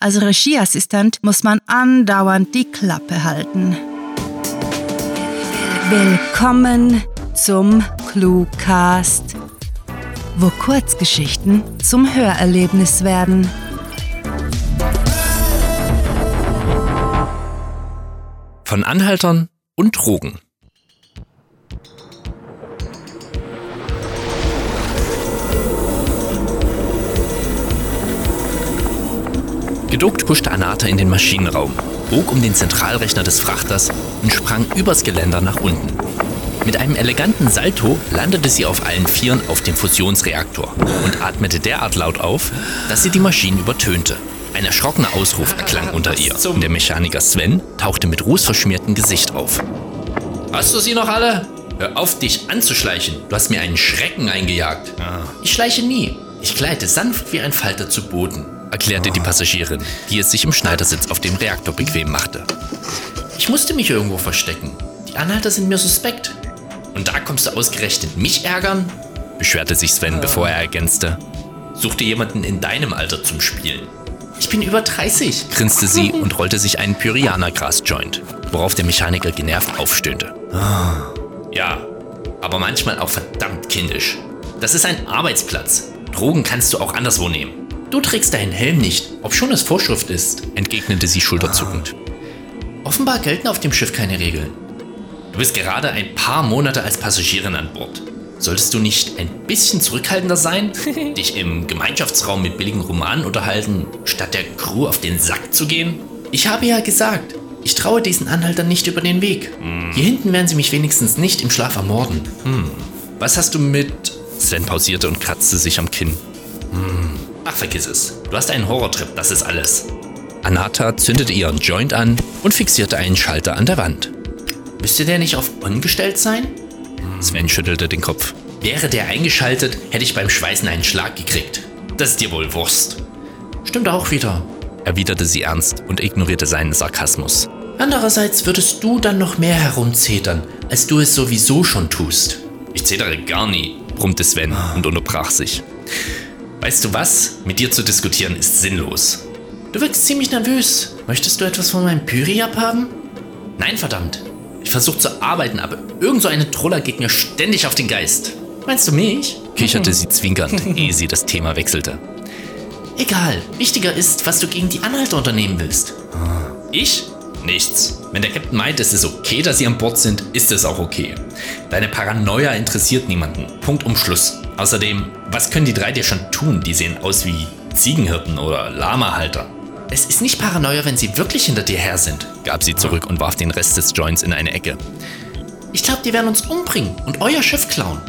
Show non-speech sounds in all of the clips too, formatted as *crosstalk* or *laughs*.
Als Regieassistent muss man andauernd die Klappe halten. Willkommen zum Cluecast, wo Kurzgeschichten zum Hörerlebnis werden. Von Anhaltern und Drogen. Geduckt puschte Anata in den Maschinenraum, bog um den Zentralrechner des Frachters und sprang übers Geländer nach unten. Mit einem eleganten Salto landete sie auf allen Vieren auf dem Fusionsreaktor und atmete derart laut auf, dass sie die Maschinen übertönte. Ein erschrockener Ausruf erklang unter ihr und der Mechaniker Sven tauchte mit rußverschmiertem Gesicht auf. Hast du sie noch alle? Hör auf, dich anzuschleichen. Du hast mir einen Schrecken eingejagt. Ich schleiche nie. Ich gleite sanft wie ein Falter zu Boden erklärte die Passagierin, die es sich im Schneidersitz auf dem Reaktor bequem machte. Ich musste mich irgendwo verstecken. Die Anhalter sind mir suspekt. Und da kommst du ausgerechnet mich ärgern? beschwerte sich Sven, bevor er ergänzte. Such dir jemanden in deinem Alter zum Spielen. Ich bin über 30, grinste sie *laughs* und rollte sich einen Pyriana-Gras-Joint, worauf der Mechaniker genervt aufstöhnte. Ja, aber manchmal auch verdammt kindisch. Das ist ein Arbeitsplatz. Drogen kannst du auch anderswo nehmen. Du trägst deinen Helm nicht, obschon es Vorschrift ist, entgegnete sie schulterzuckend. Offenbar gelten auf dem Schiff keine Regeln. Du bist gerade ein paar Monate als Passagierin an Bord. Solltest du nicht ein bisschen zurückhaltender sein? *laughs* Dich im Gemeinschaftsraum mit billigen Romanen unterhalten, statt der Crew auf den Sack zu gehen? Ich habe ja gesagt, ich traue diesen Anhaltern nicht über den Weg. Hm. Hier hinten werden sie mich wenigstens nicht im Schlaf ermorden. Hm. Was hast du mit... Sven pausierte und kratzte sich am Kinn. Hm. Ach, vergiss es. Du hast einen Horrortrip, das ist alles. Anata zündete ihren Joint an und fixierte einen Schalter an der Wand. Müsste der nicht auf On gestellt sein? Sven schüttelte den Kopf. Wäre der eingeschaltet, hätte ich beim Schweißen einen Schlag gekriegt. Das ist dir wohl Wurst. Stimmt auch wieder, erwiderte sie ernst und ignorierte seinen Sarkasmus. Andererseits würdest du dann noch mehr herumzetern, als du es sowieso schon tust. Ich zetere gar nie, brummte Sven und unterbrach sich. Weißt du was? Mit dir zu diskutieren ist sinnlos. Du wirkst ziemlich nervös. Möchtest du etwas von meinem Pyri abhaben? Nein, verdammt. Ich versuche zu arbeiten, aber irgend so eine Troller geht mir ständig auf den Geist. Meinst du mich? kicherte *laughs* sie zwinkernd, ehe sie das Thema wechselte. Egal. Wichtiger ist, was du gegen die Anhalter unternehmen willst. Ich? Nichts. Wenn der Captain meint, es ist okay, dass sie an Bord sind, ist es auch okay. Deine Paranoia interessiert niemanden. Punkt um Schluss. Außerdem, was können die drei dir schon tun? Die sehen aus wie Ziegenhirten oder Lamahalter. Es ist nicht Paranoia, wenn sie wirklich hinter dir her sind, gab sie zurück und warf den Rest des Joints in eine Ecke. Ich glaube, die werden uns umbringen und euer Schiff klauen.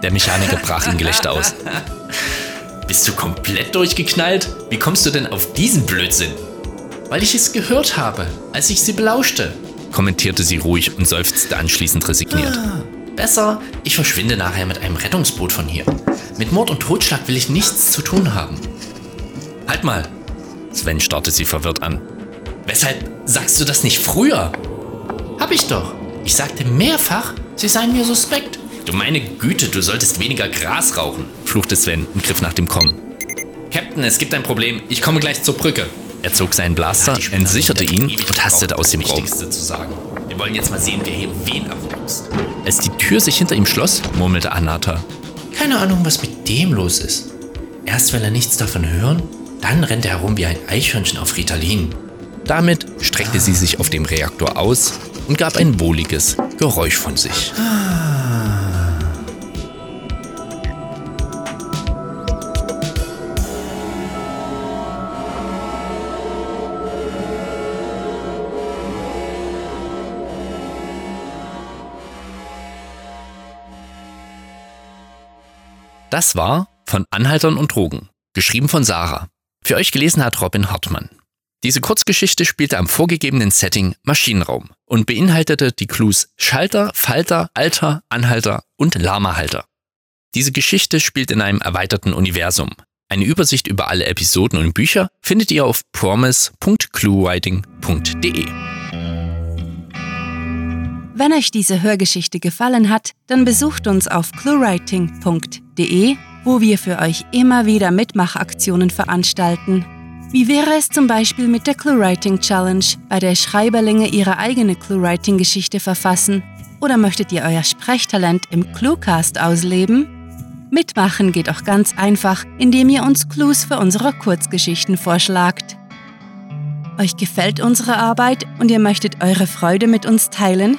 Der Mechaniker brach in Gelächter aus. *laughs* Bist du komplett durchgeknallt? Wie kommst du denn auf diesen Blödsinn? Weil ich es gehört habe, als ich sie belauschte, kommentierte sie ruhig und seufzte anschließend resigniert. Ah. Besser, ich verschwinde nachher mit einem Rettungsboot von hier. Mit Mord und Totschlag will ich nichts zu tun haben. Halt mal! Sven starrte sie verwirrt an. Weshalb sagst du das nicht früher? Hab ich doch. Ich sagte mehrfach, sie seien mir suspekt. Du meine Güte, du solltest weniger Gras rauchen, fluchte Sven und griff nach dem Kommen. Captain, es gibt ein Problem. Ich komme gleich zur Brücke. Er zog seinen Blaster, entsicherte ihn und hastete aus dem Raum. Zu sagen. Wir wollen jetzt mal sehen, wer hier wen abwuchst. Als die Tür sich hinter ihm schloss, murmelte Anata. Keine Ahnung, was mit dem los ist. Erst will er nichts davon hören, dann rennt er herum wie ein Eichhörnchen auf Ritalin. Damit streckte sie sich auf dem Reaktor aus und gab ein wohliges Geräusch von sich. Das war von Anhaltern und Drogen, geschrieben von Sarah. Für euch gelesen hat Robin Hartmann. Diese Kurzgeschichte spielte am vorgegebenen Setting Maschinenraum und beinhaltete die Clues Schalter, Falter, Alter, Anhalter und Lamahalter. Diese Geschichte spielt in einem erweiterten Universum. Eine Übersicht über alle Episoden und Bücher findet ihr auf promise.cluewriting.de. Wenn euch diese Hörgeschichte gefallen hat, dann besucht uns auf cluewriting.de, wo wir für euch immer wieder Mitmachaktionen veranstalten. Wie wäre es zum Beispiel mit der ClueWriting Challenge, bei der Schreiberlinge ihre eigene ClueWriting-Geschichte verfassen? Oder möchtet ihr euer Sprechtalent im Cluecast ausleben? Mitmachen geht auch ganz einfach, indem ihr uns Clues für unsere Kurzgeschichten vorschlagt. Euch gefällt unsere Arbeit und ihr möchtet eure Freude mit uns teilen?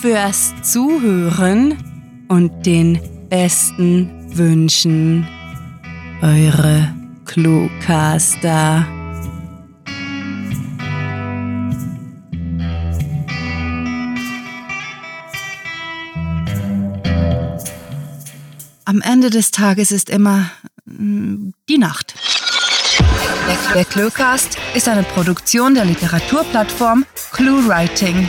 fürs Zuhören und den besten Wünschen. Eure Cluecaster. Am Ende des Tages ist immer mm, die Nacht. Der Cluecast ist eine Produktion der Literaturplattform ClueWriting.